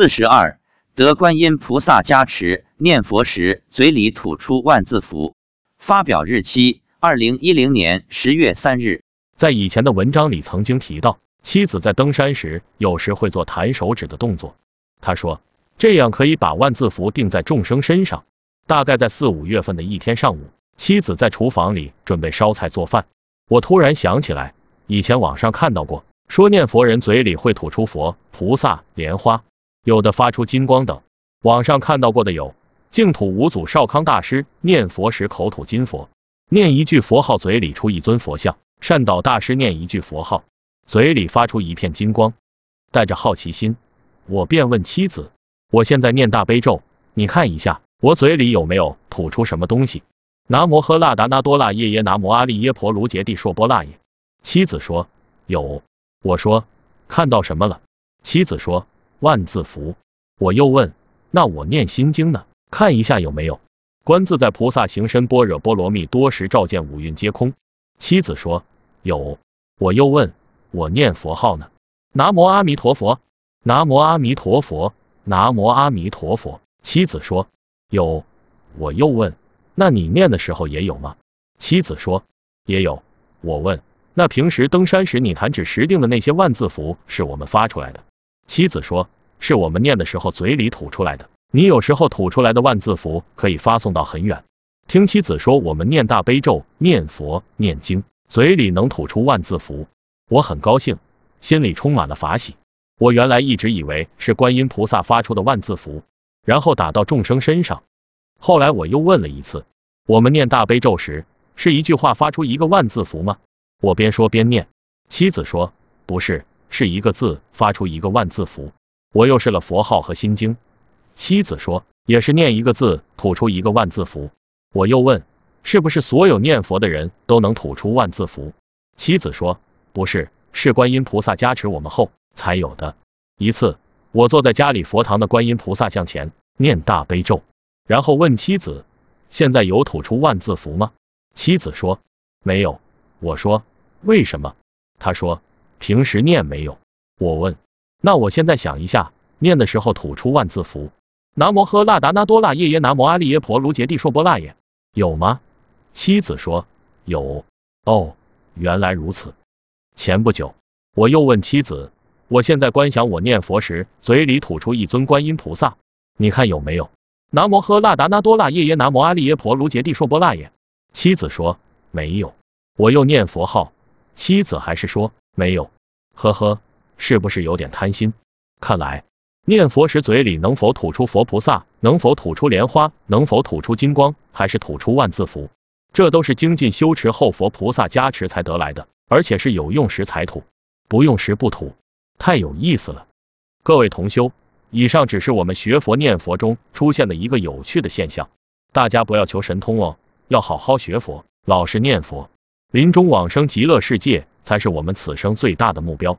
四十二，得观音菩萨加持，念佛时嘴里吐出万字符。发表日期：二零一零年十月三日。在以前的文章里曾经提到，妻子在登山时有时会做弹手指的动作。他说，这样可以把万字符定在众生身上。大概在四五月份的一天上午，妻子在厨房里准备烧菜做饭。我突然想起来，以前网上看到过，说念佛人嘴里会吐出佛、菩萨、莲花，有的发出金光等。网上看到过的有，净土五祖少康大师念佛时口吐金佛，念一句佛号嘴里出一尊佛像。善导大师念一句佛号，嘴里发出一片金光。带着好奇心，我便问妻子：“我现在念大悲咒，你看一下我嘴里有没有吐出什么东西？”南无喝腊达那多腊耶耶，南无阿利耶婆卢杰帝硕波腊耶。妻子说：“有。”我说：“看到什么了？”妻子说：“万字符。”我又问：“那我念心经呢？看一下有没有？”观自在菩萨行深般若波罗蜜多时，照见五蕴皆空。妻子说。有，我又问，我念佛号呢？南无阿弥陀佛，南无阿弥陀佛，南无阿弥陀佛。妻子说有，我又问，那你念的时候也有吗？妻子说也有。我问，那平时登山时你弹指时定的那些万字符是我们发出来的？妻子说是我们念的时候嘴里吐出来的。你有时候吐出来的万字符可以发送到很远。听妻子说，我们念大悲咒、念佛、念经。嘴里能吐出万字符，我很高兴，心里充满了法喜。我原来一直以为是观音菩萨发出的万字符，然后打到众生身上。后来我又问了一次，我们念大悲咒时，是一句话发出一个万字符吗？我边说边念。妻子说不是，是一个字发出一个万字符。我又试了佛号和心经，妻子说也是念一个字吐出一个万字符。我又问。是不是所有念佛的人都能吐出万字符？妻子说不是，是观音菩萨加持我们后才有的。一次，我坐在家里佛堂的观音菩萨像前念大悲咒，然后问妻子：“现在有吐出万字符吗？”妻子说没有。我说为什么？他说平时念没有。我问那我现在想一下，念的时候吐出万字符。南摩喝腊达那多腊耶耶，南摩阿利耶婆卢杰帝硕波腊耶，有吗？妻子说有哦，原来如此。前不久，我又问妻子，我现在观想我念佛时，嘴里吐出一尊观音菩萨，你看有没有？南摩喝腊达那多腊耶耶，南摩阿利耶婆卢杰帝硕波腊耶。妻子说没有。我又念佛号，妻子还是说没有。呵呵，是不是有点贪心？看来念佛时嘴里能否吐出佛菩萨，能否吐出莲花，能否吐出金光，还是吐出万字符？这都是精进修持后佛菩萨加持才得来的，而且是有用时才吐，不用时不吐，太有意思了。各位同修，以上只是我们学佛念佛中出现的一个有趣的现象，大家不要求神通哦，要好好学佛，老实念佛，临终往生极乐世界才是我们此生最大的目标。